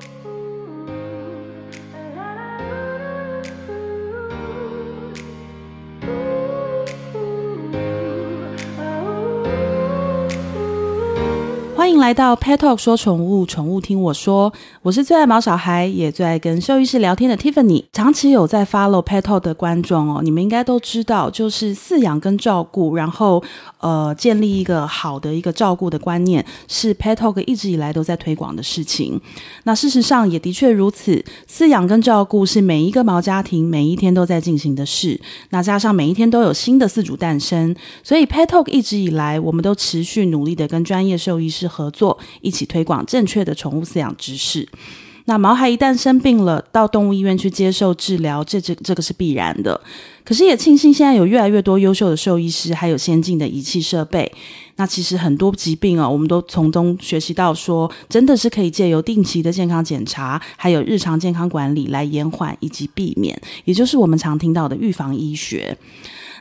Thank you. 欢迎来到 Pet Talk 说宠物，宠物听我说。我是最爱毛小孩，也最爱跟兽医师聊天的 Tiffany。长期有在 follow Pet Talk 的观众哦，你们应该都知道，就是饲养跟照顾，然后呃，建立一个好的一个照顾的观念，是 Pet Talk 一直以来都在推广的事情。那事实上也的确如此，饲养跟照顾是每一个毛家庭每一天都在进行的事。那加上每一天都有新的饲主诞生，所以 Pet Talk 一直以来，我们都持续努力的跟专业兽医师合作，一起推广正确的宠物饲养知识。那毛孩一旦生病了，到动物医院去接受治疗，这这这个是必然的。可是也庆幸现在有越来越多优秀的兽医师，还有先进的仪器设备。那其实很多疾病啊，我们都从中学习到说，真的是可以借由定期的健康检查，还有日常健康管理来延缓以及避免，也就是我们常听到的预防医学。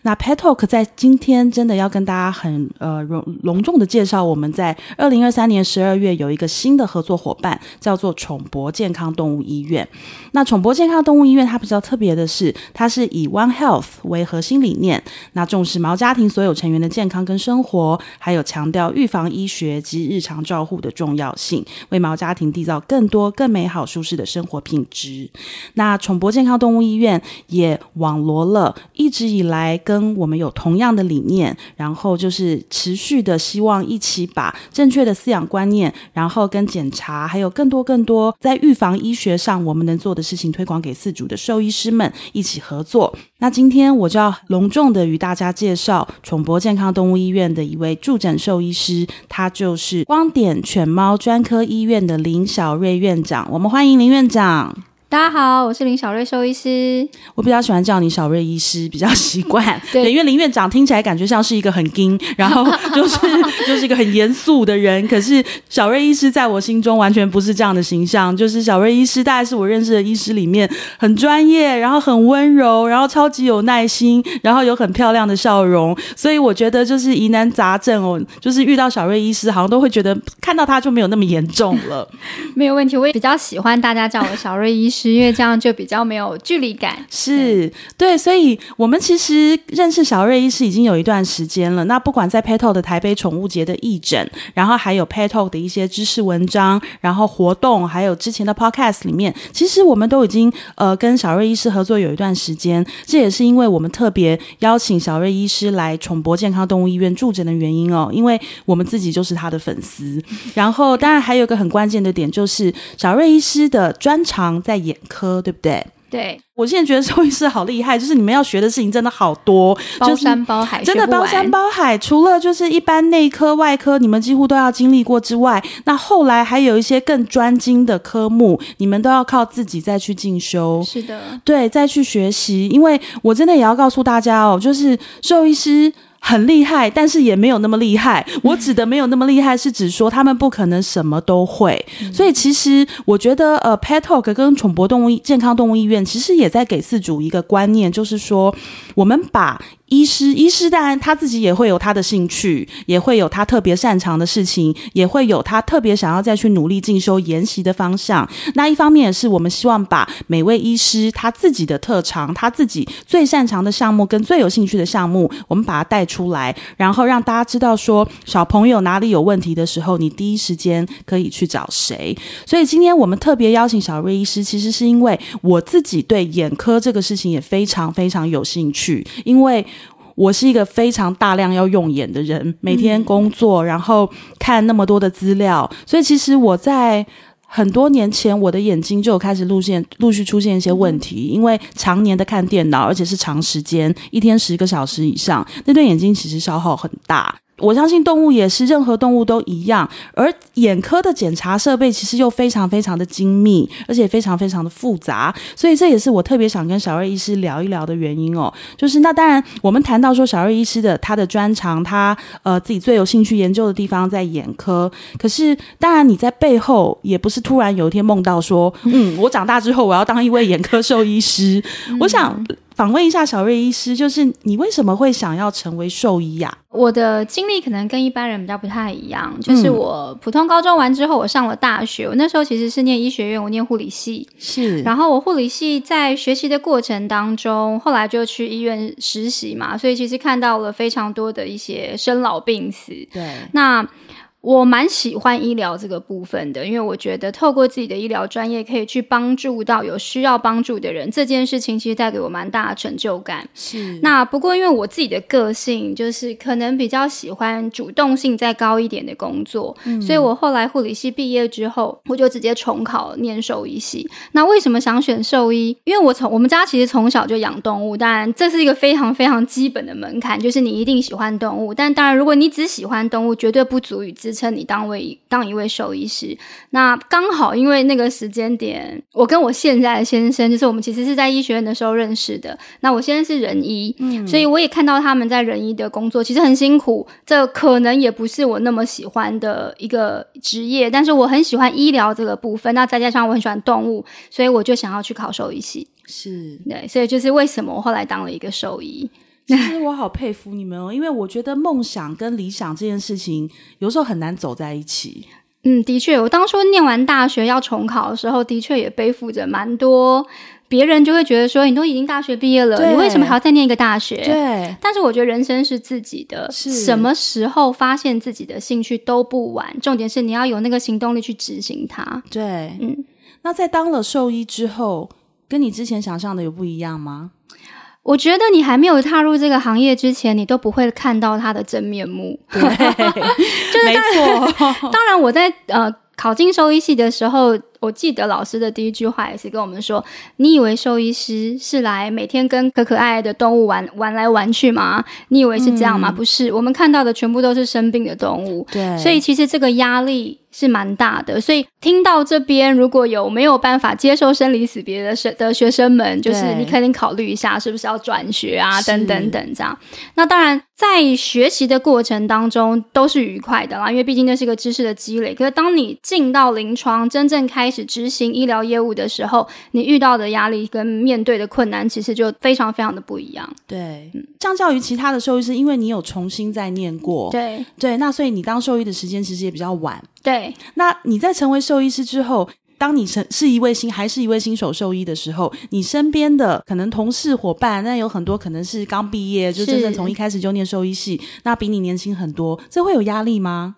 那 Pet Talk 在今天真的要跟大家很呃隆隆重的介绍，我们在二零二三年十二月有一个新的合作伙伴，叫做宠博健康动物医院。那宠博健康动物医院它比较特别的是，它是以 One Health 为核心理念，那重视毛家庭所有成员的健康跟生活，还有强调预防医学及日常照护的重要性，为毛家庭缔造更多更美好舒适的生活品质。那宠博健康动物医院也网罗了一直以来跟跟我们有同样的理念，然后就是持续的希望一起把正确的饲养观念，然后跟检查，还有更多更多在预防医学上我们能做的事情推广给饲主的兽医师们一起合作。那今天我就要隆重的与大家介绍宠博健康动物医院的一位驻诊兽医师，他就是光点犬猫专科医院的林小瑞院长。我们欢迎林院长。大家好，我是林小瑞兽医师。我比较喜欢叫你小瑞医师，比较习惯。对，因为林院长听起来感觉像是一个很硬，然后 就是就是一个很严肃的人。可是小瑞医师在我心中完全不是这样的形象。就是小瑞医师大概是我认识的医师里面很专业，然后很温柔，然后超级有耐心，然后有很漂亮的笑容。所以我觉得就是疑难杂症哦，就是遇到小瑞医师，好像都会觉得看到他就没有那么严重了。没有问题，我也比较喜欢大家叫我小瑞医师。是因为这样就比较没有距离感，是对，所以我们其实认识小瑞医师已经有一段时间了。那不管在 Pet Talk 的台北宠物节的义诊，然后还有 Pet Talk 的一些知识文章，然后活动，还有之前的 Podcast 里面，其实我们都已经呃跟小瑞医师合作有一段时间。这也是因为我们特别邀请小瑞医师来宠博健康动物医院驻诊的原因哦，因为我们自己就是他的粉丝。然后当然还有一个很关键的点，就是小瑞医师的专长在眼科，对不对？对，我现在觉得兽医师好厉害，就是你们要学的事情真的好多，包山包海，真的包山包海。除了就是一般内科、外科，你们几乎都要经历过之外，那后来还有一些更专精的科目，你们都要靠自己再去进修。是的，对，再去学习。因为我真的也要告诉大家哦，就是兽医师。很厉害，但是也没有那么厉害。我指的没有那么厉害，是指说他们不可能什么都会。所以其实我觉得，呃，Pet Talk 跟宠博动物健康动物医院其实也在给饲主一个观念，就是说我们把。医师，医师当然他自己也会有他的兴趣，也会有他特别擅长的事情，也会有他特别想要再去努力进修研习的方向。那一方面也是我们希望把每位医师他自己的特长，他自己最擅长的项目跟最有兴趣的项目，我们把它带出出来，然后让大家知道说小朋友哪里有问题的时候，你第一时间可以去找谁。所以今天我们特别邀请小瑞医师，其实是因为我自己对眼科这个事情也非常非常有兴趣，因为。我是一个非常大量要用眼的人，每天工作，然后看那么多的资料，所以其实我在很多年前，我的眼睛就有开始陆现陆续出现一些问题，因为常年的看电脑，而且是长时间，一天十个小时以上，那对眼睛其实消耗很大。我相信动物也是，任何动物都一样。而眼科的检查设备其实又非常非常的精密，而且非常非常的复杂。所以这也是我特别想跟小瑞医师聊一聊的原因哦。就是那当然，我们谈到说小瑞医师的他的专长，他呃自己最有兴趣研究的地方在眼科。可是当然你在背后也不是突然有一天梦到说，嗯，我长大之后我要当一位眼科兽医师。我想。访问一下小瑞医师，就是你为什么会想要成为兽医呀、啊？我的经历可能跟一般人比较不太一样，就是我普通高中完之后，我上了大学。我那时候其实是念医学院，我念护理系。是，然后我护理系在学习的过程当中，后来就去医院实习嘛，所以其实看到了非常多的一些生老病死。对，那。我蛮喜欢医疗这个部分的，因为我觉得透过自己的医疗专业，可以去帮助到有需要帮助的人，这件事情其实带给我蛮大的成就感。是。那不过因为我自己的个性，就是可能比较喜欢主动性再高一点的工作，嗯、所以我后来护理系毕业之后，我就直接重考念兽医系。那为什么想选兽医？因为我从我们家其实从小就养动物，当然这是一个非常非常基本的门槛，就是你一定喜欢动物。但当然，如果你只喜欢动物，绝对不足以支称你当位当一位兽医师，那刚好因为那个时间点，我跟我现在的先生，就是我们其实是在医学院的时候认识的。那我现在是人医，嗯，所以我也看到他们在人医的工作其实很辛苦，这可能也不是我那么喜欢的一个职业，但是我很喜欢医疗这个部分。那再加上我很喜欢动物，所以我就想要去考兽医系。是，对，所以就是为什么我后来当了一个兽医。其实我好佩服你们哦，因为我觉得梦想跟理想这件事情有时候很难走在一起。嗯，的确，我当初念完大学要重考的时候，的确也背负着蛮多，别人就会觉得说，你都已经大学毕业了，你为什么还要再念一个大学？对。但是我觉得人生是自己的，什么时候发现自己的兴趣都不晚，重点是你要有那个行动力去执行它。对，嗯。那在当了兽医之后，跟你之前想象的有不一样吗？我觉得你还没有踏入这个行业之前，你都不会看到它的真面目。对，就是没错。当然，我在呃考进兽医系的时候，我记得老师的第一句话也是跟我们说：“你以为兽医师是来每天跟可可爱爱的动物玩玩来玩去吗？你以为是这样吗？嗯、不是，我们看到的全部都是生病的动物。对，所以其实这个压力。”是蛮大的，所以听到这边如果有没有办法接受生离死别的学的学生们，就是你肯定考虑一下，是不是要转学啊，等等等这样。那当然，在学习的过程当中都是愉快的啦，因为毕竟那是个知识的积累。可是当你进到临床，真正开始执行医疗业务的时候，你遇到的压力跟面对的困难，其实就非常非常的不一样。对，嗯，相较于其他的兽医师，因为你有重新再念过，对对，那所以你当兽医的时间其实也比较晚。对，那你在成为兽医师之后，当你成是一位新还是一位新手兽医的时候，你身边的可能同事伙伴，那有很多可能是刚毕业，就真正从一开始就念兽医系，那比你年轻很多，这会有压力吗？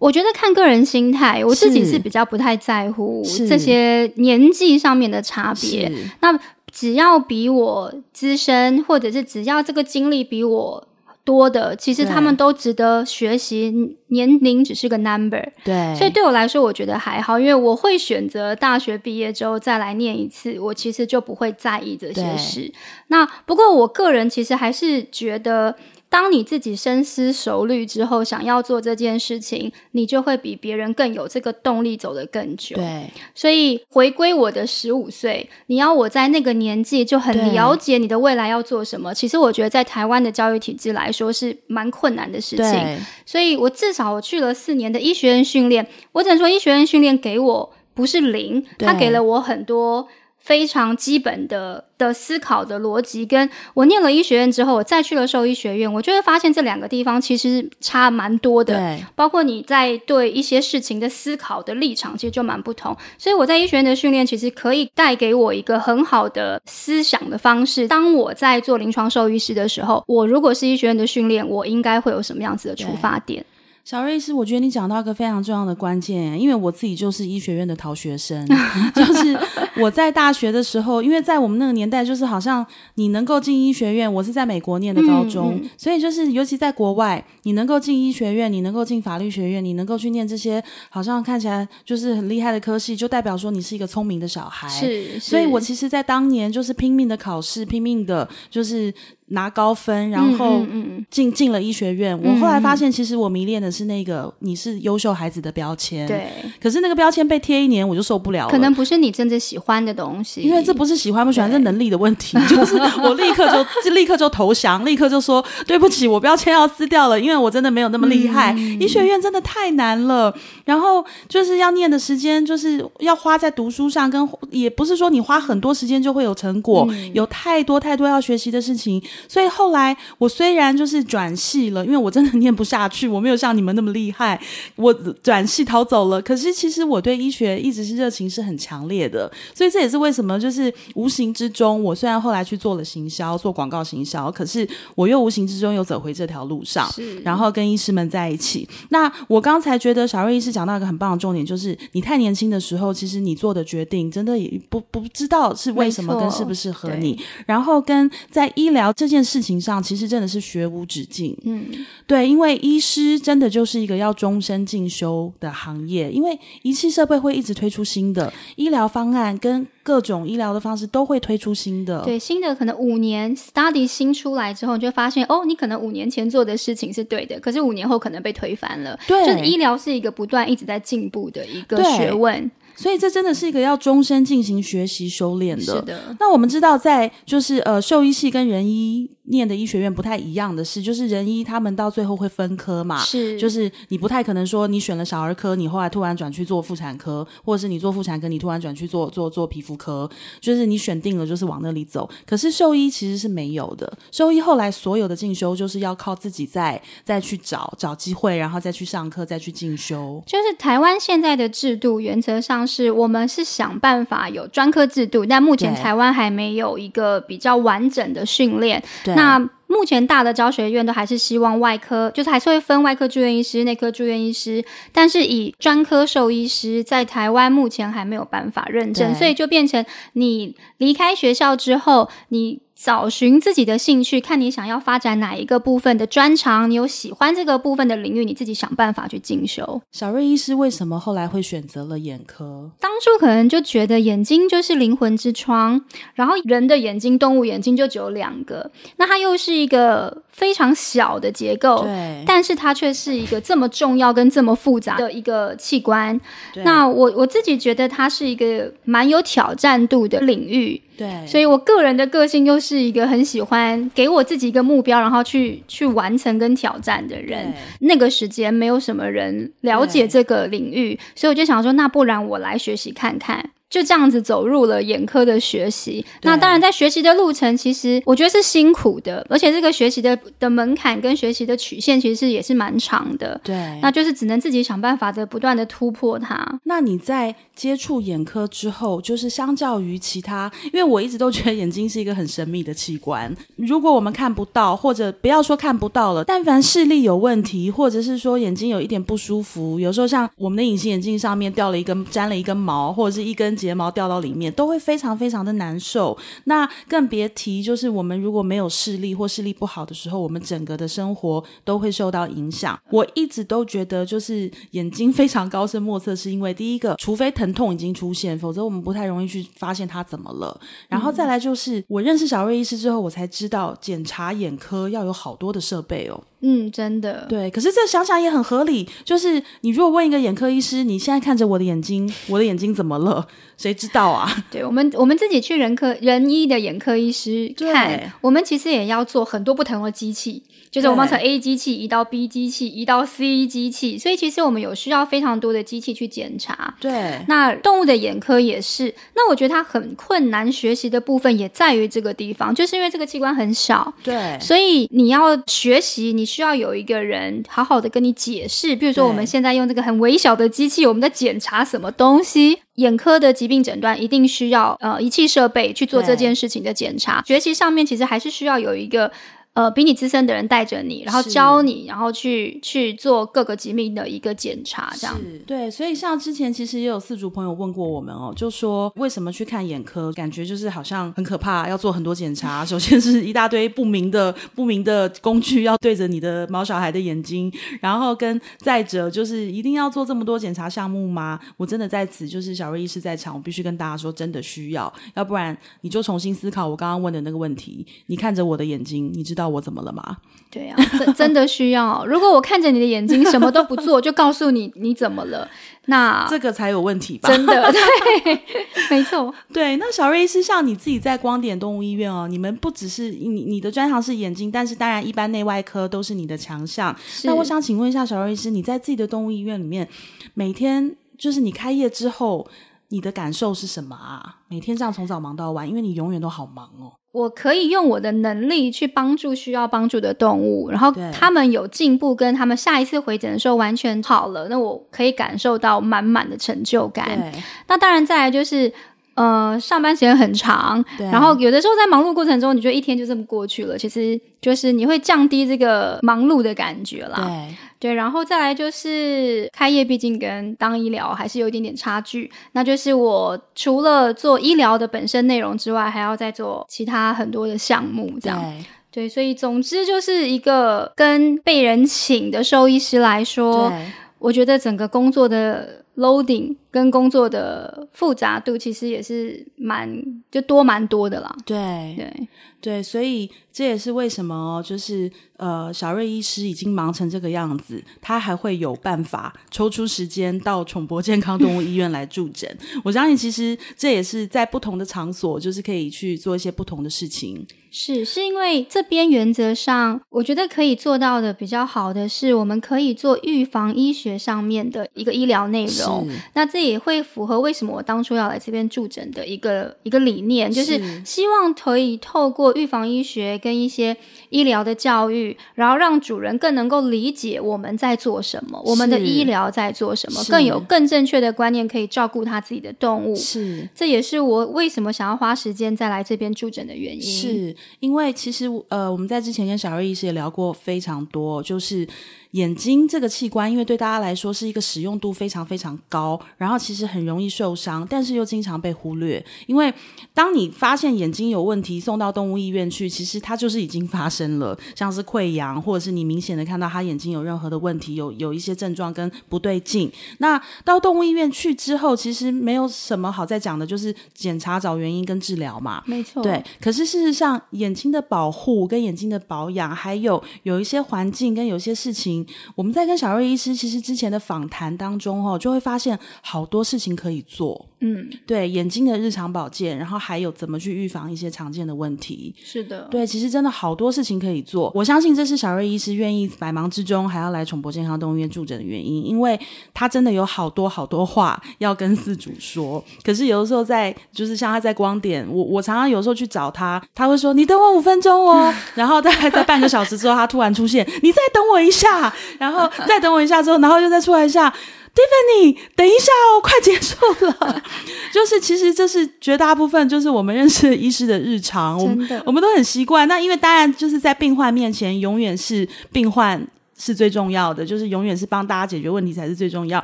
我觉得看个人心态，我自己是比较不太在乎这些年纪上面的差别。那只要比我资深，或者是只要这个经历比我。多的，其实他们都值得学习。年龄只是个 number，对，所以对我来说，我觉得还好，因为我会选择大学毕业之后再来念一次，我其实就不会在意这些事。那不过，我个人其实还是觉得。当你自己深思熟虑之后，想要做这件事情，你就会比别人更有这个动力走得更久。对，所以回归我的十五岁，你要我在那个年纪就很了解你的未来要做什么，其实我觉得在台湾的教育体制来说是蛮困难的事情。所以我至少我去了四年的医学院训练，我只能说医学院训练给我不是零，他给了我很多。非常基本的的思考的逻辑，跟我念了医学院之后，我再去了兽医学院，我就会发现这两个地方其实差蛮多的。对，包括你在对一些事情的思考的立场，其实就蛮不同。所以我在医学院的训练，其实可以带给我一个很好的思想的方式。当我在做临床兽医师的时候，我如果是医学院的训练，我应该会有什么样子的出发点？小瑞医师，我觉得你讲到一个非常重要的关键，因为我自己就是医学院的逃学生，就是我在大学的时候，因为在我们那个年代，就是好像你能够进医学院，我是在美国念的高中，嗯嗯、所以就是尤其在国外，你能够进医学院，你能够进法律学院，你能够去念这些好像看起来就是很厉害的科系，就代表说你是一个聪明的小孩。是，是，所以我其实，在当年就是拼命的考试，拼命的就是拿高分，然后进进了医学院。我后来发现，其实我迷恋的是那个你是优秀孩子的标签。对，可是那个标签被贴一年，我就受不了了。可能不是你真正喜欢的东西，因为这不是喜欢不喜欢，这能力的问题。就是我立刻就就立刻就投降，立刻就说对不起，我标签要撕掉了，因为我真的没有那么厉害。嗯、医学院真的太难了，然后就是要念的时间，就是要花在读书上，跟也不是说你花很多时间就会有成果，嗯、有太多太多要学习的事情。所以后来我虽然就是转系了，因为我真的念不下去，我没有像你们那么厉害，我转系逃走了。可是其实我对医学一直是热情是很强烈的，所以这也是为什么就是无形之中，我虽然后来去做了行销，做广告行销，可是我又无形之中又走回这条路上，是然后跟医师们在一起。那我刚才觉得小瑞医师讲到一个很棒的重点，就是你太年轻的时候，其实你做的决定真的也不不知道是为什么跟适不适合你，然后跟在医疗。这件事情上，其实真的是学无止境。嗯，对，因为医师真的就是一个要终身进修的行业，因为仪器设备会一直推出新的医疗方案，跟各种医疗的方式都会推出新的。对，新的可能五年 study 新出来之后，你就会发现哦，你可能五年前做的事情是对的，可是五年后可能被推翻了。对，就是医疗是一个不断一直在进步的一个学问。所以这真的是一个要终身进行学习修炼的。是的。那我们知道，在就是呃兽医系跟人医念的医学院不太一样的是，就是人医他们到最后会分科嘛。是。就是你不太可能说你选了小儿科，你后来突然转去做妇产科，或者是你做妇产科，你突然转去做做做皮肤科，就是你选定了就是往那里走。可是兽医其实是没有的，兽医后来所有的进修就是要靠自己再再去找找机会，然后再去上课，再去进修。就是台湾现在的制度原则上。是我们是想办法有专科制度，但目前台湾还没有一个比较完整的训练。那目前大的教学院都还是希望外科，就是还是会分外科住院医师、内科住院医师，但是以专科兽医师在台湾目前还没有办法认证，所以就变成你离开学校之后，你。找寻自己的兴趣，看你想要发展哪一个部分的专长，你有喜欢这个部分的领域，你自己想办法去进修。小瑞医师为什么后来会选择了眼科？当初可能就觉得眼睛就是灵魂之窗，然后人的眼睛、动物眼睛就只有两个，那它又是一个非常小的结构，对，但是它却是一个这么重要跟这么复杂的一个器官。那我我自己觉得它是一个蛮有挑战度的领域。对，所以我个人的个性又是一个很喜欢给我自己一个目标，然后去去完成跟挑战的人。那个时间没有什么人了解这个领域，所以我就想说，那不然我来学习看看。就这样子走入了眼科的学习。那当然，在学习的路程，其实我觉得是辛苦的，而且这个学习的的门槛跟学习的曲线，其实是也是蛮长的。对，那就是只能自己想办法的不断的突破它。那你在接触眼科之后，就是相较于其他，因为我一直都觉得眼睛是一个很神秘的器官。如果我们看不到，或者不要说看不到了，但凡视力有问题，或者是说眼睛有一点不舒服，有时候像我们的隐形眼镜上面掉了一根，粘了一根毛，或者是一根。睫毛掉到里面都会非常非常的难受，那更别提就是我们如果没有视力或视力不好的时候，我们整个的生活都会受到影响。我一直都觉得就是眼睛非常高深莫测，是因为第一个，除非疼痛已经出现，否则我们不太容易去发现它怎么了。然后再来就是我认识小瑞医师之后，我才知道检查眼科要有好多的设备哦。嗯，真的。对，可是这想想也很合理，就是你如果问一个眼科医师，你现在看着我的眼睛，我的眼睛怎么了？谁知道啊？对，我们，我们自己去人科人医的眼科医师看，我们其实也要做很多不同的机器，就是我们从 A 机器移到 B 机器，移到 C 机器，所以其实我们有需要非常多的机器去检查。对，那动物的眼科也是。那我觉得它很困难学习的部分也在于这个地方，就是因为这个器官很小，对，所以你要学习，你需要有一个人好好的跟你解释。比如说我们现在用这个很微小的机器，我们在检查什么东西？眼科的疾病诊断一定需要呃仪器设备去做这件事情的检查。学习上面其实还是需要有一个呃比你资深的人带着你，然后教你，然后去去做各个疾病的一个检查，这样。对，所以像之前其实也有四组朋友问过我们哦，就说为什么去看眼科，感觉就是好像很可怕，要做很多检查。首先是一大堆不明的不明的工具要对着你的毛小孩的眼睛，然后跟再者就是一定要做这么多检查项目吗？我真的在此就是小瑞医师在场，我必须跟大家说，真的需要，要不然你就重新思考我刚刚问的那个问题。你看着我的眼睛，你知道我怎么了吗？对啊，真 真的需要。如果我看着你的眼睛，什么都不做，就告诉你你怎么了，那 这个才有问题吧？真的，对，没错。对，那小瑞医师，像你自己在光点动物医院哦，你们不只是你你的专长是眼睛，但是当然一般内外科都是你的强项。那我想请问一下小瑞医师，你在自己的动物医院里面，每天就是你开业之后，你的感受是什么啊？每天这样从早忙到晚，因为你永远都好忙哦。我可以用我的能力去帮助需要帮助的动物，然后他们有进步，跟他们下一次回诊的时候完全好了，那我可以感受到满满的成就感。那当然，再来就是。呃，上班时间很长，然后有的时候在忙碌过程中，你觉得一天就这么过去了，其实就是你会降低这个忙碌的感觉啦。对，对，然后再来就是开业，毕竟跟当医疗还是有一点点差距。那就是我除了做医疗的本身内容之外，还要再做其他很多的项目，这样。对，所以总之就是一个跟被人请的兽医师来说，我觉得整个工作的 loading 跟工作的复杂度其实也是蛮就多蛮多的啦。对对对，所以这也是为什么哦，就是呃，小瑞医师已经忙成这个样子，他还会有办法抽出时间到宠博健康动物医院来助诊。我相信，其实这也是在不同的场所，就是可以去做一些不同的事情。是，是因为这边原则上，我觉得可以做到的比较好的是，我们可以做预防医学上面的一个医疗内容。那这也会符合为什么我当初要来这边驻诊的一个一个理念，就是希望可以透过预防医学跟一些医疗的教育，然后让主人更能够理解我们在做什么，我们的医疗在做什么，更有更正确的观念，可以照顾他自己的动物。是，这也是我为什么想要花时间再来这边驻诊的原因。是。因为其实呃，我们在之前跟小瑞医师也聊过非常多，就是。眼睛这个器官，因为对大家来说是一个使用度非常非常高，然后其实很容易受伤，但是又经常被忽略。因为当你发现眼睛有问题，送到动物医院去，其实它就是已经发生了，像是溃疡，或者是你明显的看到他眼睛有任何的问题，有有一些症状跟不对劲。那到动物医院去之后，其实没有什么好再讲的，就是检查找原因跟治疗嘛。没错，对。可是事实上，眼睛的保护跟眼睛的保养，还有有一些环境跟有些事情。我们在跟小瑞医师其实之前的访谈当中哦，就会发现好多事情可以做。嗯，对，眼睛的日常保健，然后还有怎么去预防一些常见的问题。是的，对，其实真的好多事情可以做。我相信这是小瑞医师愿意百忙之中还要来宠博健康动物医院驻诊的原因，因为他真的有好多好多话要跟饲主说。可是有的时候在，就是像他在光点，我我常常有时候去找他，他会说：“你等我五分钟哦。” 然后大概在半个小时之后，他突然出现：“你再等我一下。”然后再等我一下之后，然后又再出来一下。Tiffany，等一下哦，快结束了。就是其实这是绝大部分，就是我们认识的医师的日常，我们我们都很习惯。那因为当然就是在病患面前，永远是病患。是最重要的，就是永远是帮大家解决问题才是最重要，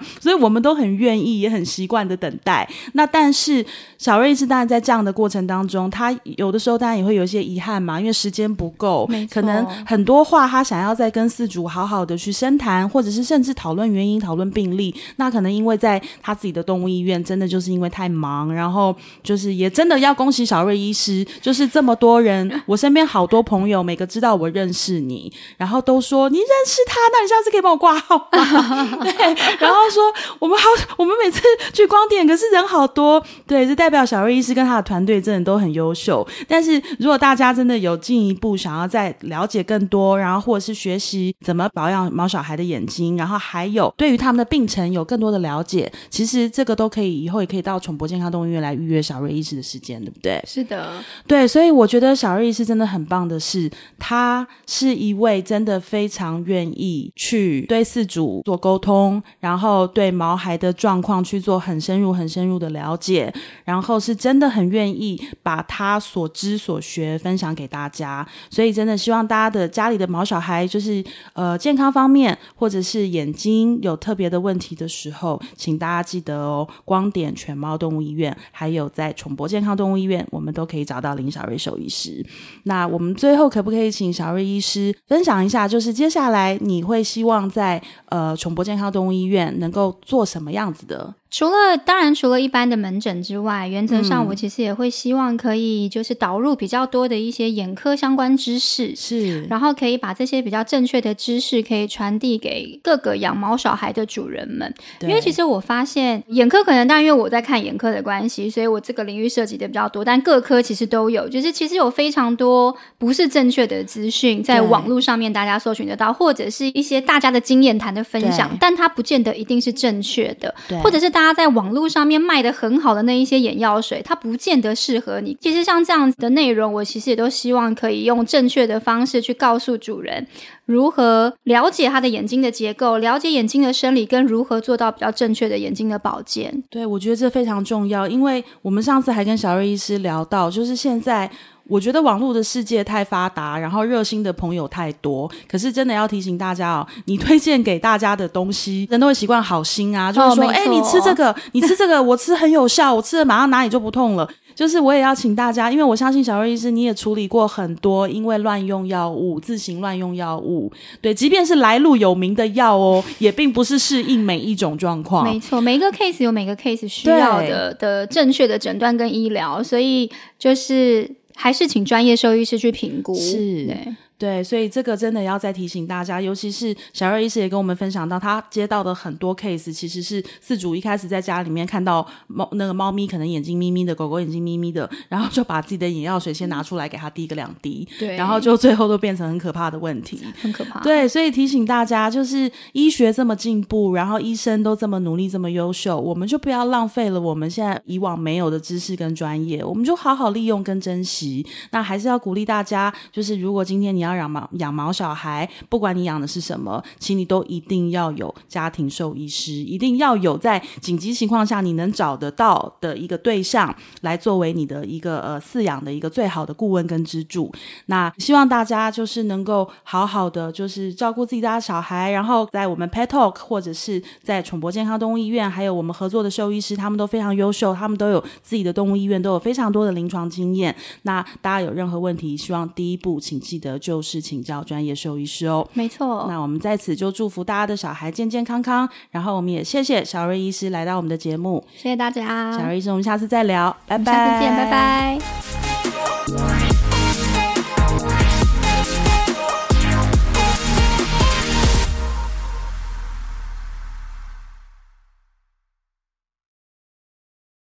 所以我们都很愿意，也很习惯的等待。那但是小瑞医师当然在这样的过程当中，他有的时候当然也会有一些遗憾嘛，因为时间不够，可能很多话他想要再跟四主好好的去深谈，或者是甚至讨论原因、讨论病例。那可能因为在他自己的动物医院，真的就是因为太忙，然后就是也真的要恭喜小瑞医师，就是这么多人，我身边好多朋友，每个知道我认识你，然后都说你认识。他，那你下次可以帮我挂号吗？对，然后说我们好，我们每次去光点，可是人好多，对，这代表小瑞医师跟他的团队真的都很优秀。但是如果大家真的有进一步想要再了解更多，然后或者是学习怎么保养毛小孩的眼睛，然后还有对于他们的病程有更多的了解，其实这个都可以，以后也可以到宠博健康动物医院来预约小瑞医师的时间，对不对？是的，对，所以我觉得小瑞医师真的很棒的是，他是一位真的非常愿意去对饲主做沟通，然后对毛孩的状况去做很深入、很深入的了解，然后是真的很愿意把他所知所学分享给大家。所以真的希望大家的家里的毛小孩，就是呃健康方面或者是眼睛有特别的问题的时候，请大家记得哦，光点犬猫动物医院，还有在宠博健康动物医院，我们都可以找到林小瑞兽医师。那我们最后可不可以请小瑞医师分享一下，就是接下来你会希望在呃崇博健康动物医院能够做什么样子的？除了当然，除了一般的门诊之外，原则上我其实也会希望可以就是导入比较多的一些眼科相关知识，是，然后可以把这些比较正确的知识可以传递给各个养猫小孩的主人们。因为其实我发现眼科可能，但因为我在看眼科的关系，所以我这个领域涉及的比较多，但各科其实都有，就是其实有非常多不是正确的资讯在网络上面大家搜寻得到，或者是一些大家的经验谈的分享，但它不见得一定是正确的，或者是大。大家在网络上面卖的很好的那一些眼药水，它不见得适合你。其实像这样子的内容，我其实也都希望可以用正确的方式去告诉主人，如何了解他的眼睛的结构，了解眼睛的生理，跟如何做到比较正确的眼睛的保健。对，我觉得这非常重要，因为我们上次还跟小瑞医师聊到，就是现在。我觉得网络的世界太发达，然后热心的朋友太多。可是真的要提醒大家哦，你推荐给大家的东西，人都会习惯好心啊，就是说，哎、哦，你吃这个，你吃这个，我吃很有效，我吃了马上哪里就不痛了。就是我也要请大家，因为我相信小瑞医师你也处理过很多因为乱用药物、自行乱用药物，对，即便是来路有名的药哦，也并不是适应每一种状况。没错，每一个 case 有每个 case 需要的的正确的诊断跟医疗，所以就是。还是请专业兽医师去评估。是。对。对，所以这个真的要再提醒大家，尤其是小瑞医师也跟我们分享到，他接到的很多 case，其实是饲主一开始在家里面看到猫那个猫咪可能眼睛眯眯的，狗狗眼睛眯眯的，然后就把自己的眼药水先拿出来给他滴个两滴，对，然后就最后都变成很可怕的问题，很可怕。对，所以提醒大家，就是医学这么进步，然后医生都这么努力，这么优秀，我们就不要浪费了我们现在以往没有的知识跟专业，我们就好好利用跟珍惜。那还是要鼓励大家，就是如果今天你要养毛养毛小孩，不管你养的是什么，请你都一定要有家庭兽医师，一定要有在紧急情况下你能找得到的一个对象，来作为你的一个呃饲养的一个最好的顾问跟支柱。那希望大家就是能够好好的就是照顾自己家的小孩，然后在我们 Pet Talk 或者是在宠博健康动物医院，还有我们合作的兽医师，他们都非常优秀，他们都有自己的动物医院，都有非常多的临床经验。那大家有任何问题，希望第一步请记得就是请教专业兽医师哦，没错。那我们在此就祝福大家的小孩健健康康，然后我们也谢谢小瑞医师来到我们的节目，谢谢大家。小瑞医师，我们下次再聊，拜拜。下次见，拜拜。